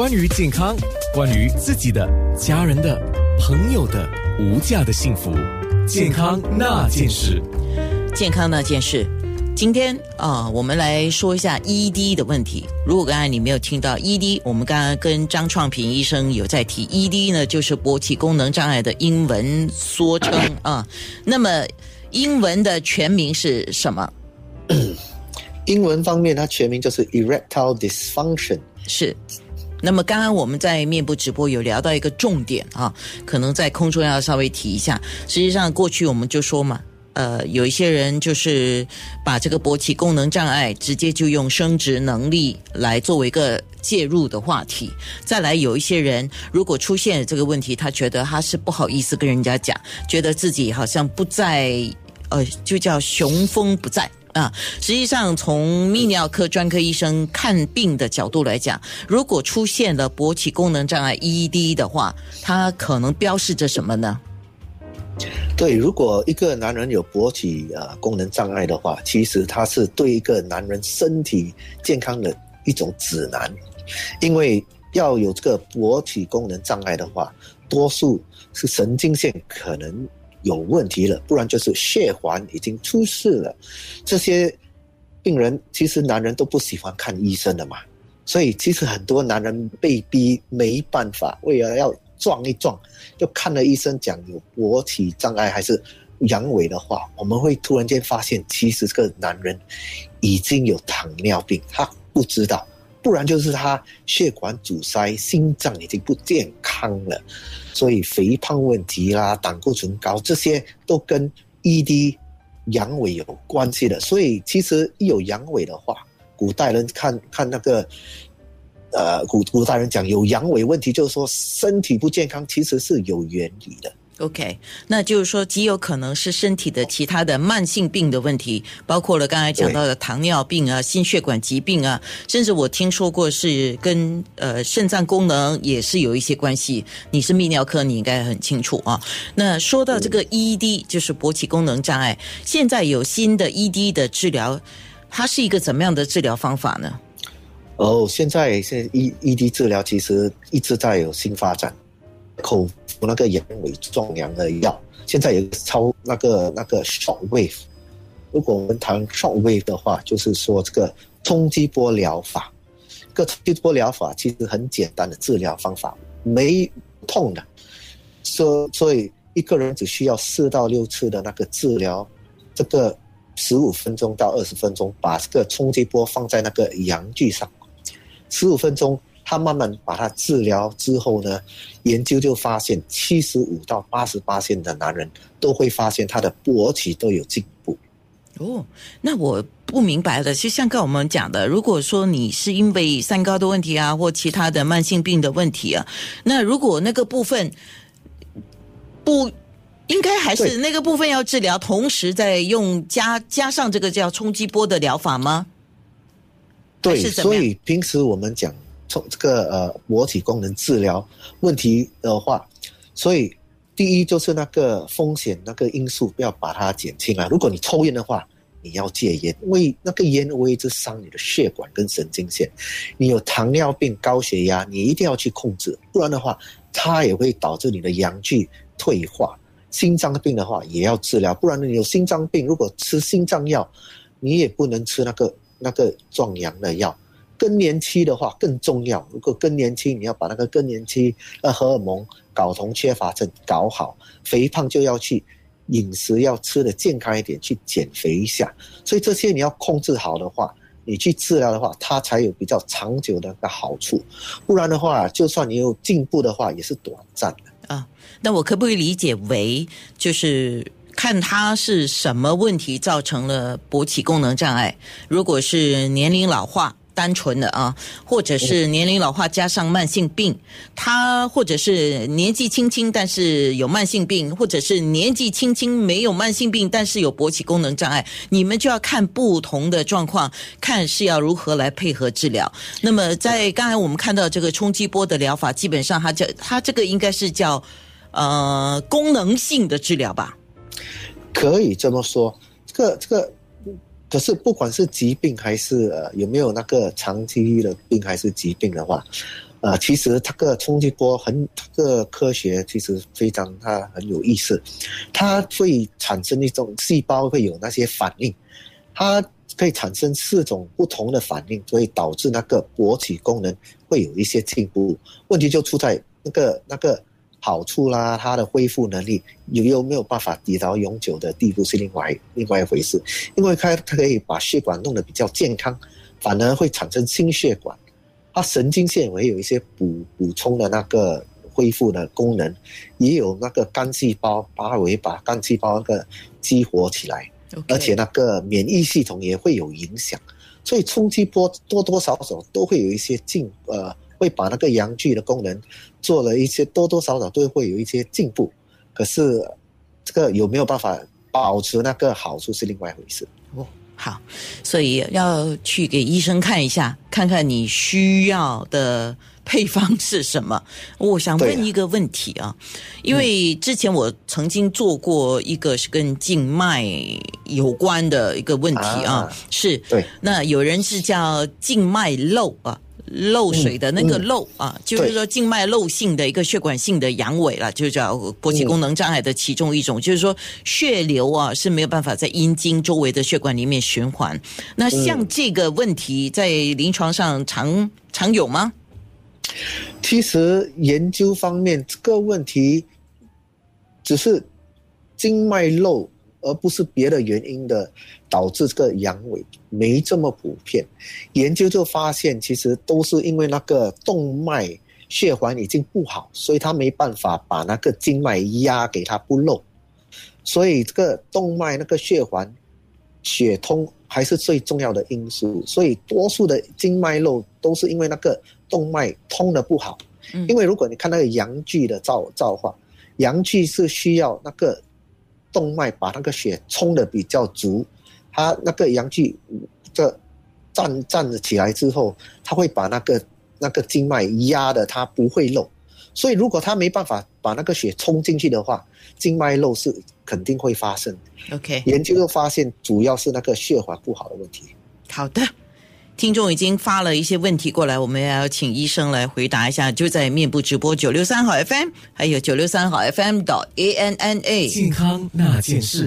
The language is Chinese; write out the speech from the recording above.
关于健康，关于自己的、家人的、朋友的无价的幸福，健康那件事。健康那件事，今天啊，我们来说一下 ED 的问题。如果刚才你没有听到 ED，我们刚刚跟张创平医生有在提 ED 呢，就是勃起功能障碍的英文缩称啊。那么英文的全名是什么？英文方面，它全名就是 erectile dysfunction。是。那么刚刚我们在面部直播有聊到一个重点啊，可能在空中要稍微提一下。实际上过去我们就说嘛，呃，有一些人就是把这个勃起功能障碍直接就用生殖能力来作为一个介入的话题。再来有一些人如果出现这个问题，他觉得他是不好意思跟人家讲，觉得自己好像不在，呃，就叫雄风不在。啊，实际上从泌尿科专科医生看病的角度来讲，如果出现了勃起功能障碍 ED 的话，它可能标示着什么呢？对，如果一个男人有勃起呃功能障碍的话，其实他是对一个男人身体健康的一种指南，因为要有这个勃起功能障碍的话，多数是神经线可能。有问题了，不然就是血管已经出事了。这些病人其实男人都不喜欢看医生的嘛，所以其实很多男人被逼没办法，为了要撞一撞，就看了医生讲有勃起障碍还是阳痿的话，我们会突然间发现，其实这个男人已经有糖尿病，他不知道。不然就是他血管阻塞，心脏已经不健康了，所以肥胖问题啦、胆固醇高这些都跟 ED 阳痿有关系的。所以其实一有阳痿的话，古代人看看那个，呃，古古代人讲有阳痿问题，就是说身体不健康，其实是有原理的。OK，那就是说极有可能是身体的其他的慢性病的问题，包括了刚才讲到的糖尿病啊、心血管疾病啊，甚至我听说过是跟呃肾脏功能也是有一些关系。你是泌尿科，你应该很清楚啊。那说到这个 ED，就是勃起功能障碍，现在有新的 ED 的治疗，它是一个怎么样的治疗方法呢？哦，现在现在 E ED 治疗其实一直在有新发展，口。那个阳痿壮阳的药，现在有超那个那个 short wave。如果我们谈 short wave 的话，就是说这个冲击波疗法。个冲击波疗法其实很简单的治疗方法，没痛的。所所以一个人只需要四到六次的那个治疗，这个十五分钟到二十分钟，把这个冲击波放在那个阳具上，十五分钟。他慢慢把它治疗之后呢，研究就发现，七十五到八十八线的男人都会发现他的勃起都有进步。哦，那我不明白了，就像刚我们讲的，如果说你是因为三高的问题啊，或其他的慢性病的问题啊，那如果那个部分不应该还是那个部分要治疗，同时再用加加上这个叫冲击波的疗法吗？对，所以平时我们讲。从这个呃勃起功能治疗问题的话，所以第一就是那个风险那个因素不要把它减轻啊。如果你抽烟的话，你要戒烟，因为那个烟会一直伤你的血管跟神经线。你有糖尿病、高血压，你一定要去控制，不然的话，它也会导致你的阳具退化。心脏病的话也要治疗，不然你有心脏病，如果吃心脏药，你也不能吃那个那个壮阳的药。更年期的话更重要。如果更年期，你要把那个更年期呃荷尔蒙睾酮缺乏症搞好，肥胖就要去饮食要吃的健康一点，去减肥一下。所以这些你要控制好的话，你去治疗的话，它才有比较长久的个好处。不然的话，就算你有进步的话，也是短暂的啊。那我可不可以理解为，就是看他是什么问题造成了勃起功能障碍？如果是年龄老化。单纯的啊，或者是年龄老化加上慢性病，他或者是年纪轻轻但是有慢性病，或者是年纪轻轻没有慢性病但是有勃起功能障碍，你们就要看不同的状况，看是要如何来配合治疗。那么在刚才我们看到这个冲击波的疗法，基本上它叫它这个应该是叫呃功能性的治疗吧？可以这么说，这个这个。可是，不管是疾病还是呃有没有那个长期的病还是疾病的话，呃，其实这个冲击波很这个科学其实非常它很有意思，它会产生一种细胞会有那些反应，它可以产生四种不同的反应，所以导致那个勃起功能会有一些进步。问题就出在那个那个好处啦，它的恢复能力有有没有办法抵到永久的地步是另外另外一回事，因为它它可以把血管弄得比较健康，反而会产生心血管。它神经线也有一些补补充的那个恢复的功能，也有那个肝细胞，它会把肝细胞那个激活起来，而且那个免疫系统也会有影响，所以冲击波多多少少都会有一些进呃，会把那个阳具的功能做了一些多多少少都会有一些进步，可是这个有没有办法保持那个好处是另外一回事。哦好，所以要去给医生看一下，看看你需要的配方是什么。我想问一个问题啊，因为之前我曾经做过一个是跟静脉有关的一个问题啊，是，对，那有人是叫静脉漏啊。漏水的那个漏啊，就是说静脉漏性的一个血管性的阳痿了，就叫勃起功能障碍的其中一种。就是说血流啊是没有办法在阴茎周围的血管里面循环。那像这个问题在临床上常常有吗？其实研究方面这个问题只是静脉漏。而不是别的原因的导致这个阳痿没这么普遍，研究就发现其实都是因为那个动脉血管已经不好，所以他没办法把那个静脉压给它不漏，所以这个动脉那个血管血通还是最重要的因素，所以多数的静脉漏都是因为那个动脉通的不好，因为如果你看那个阳具的造造化，阳具是需要那个。动脉把那个血冲的比较足，它那个阳气这站站起来之后，它会把那个那个静脉压的它不会漏，所以如果它没办法把那个血冲进去的话，静脉漏是肯定会发生。OK，研究又发现主要是那个血管不好的问题。好的。听众已经发了一些问题过来，我们要请医生来回答一下。就在面部直播九六三号 FM，还有九六三号 FM 的 A N N A 健康那件事。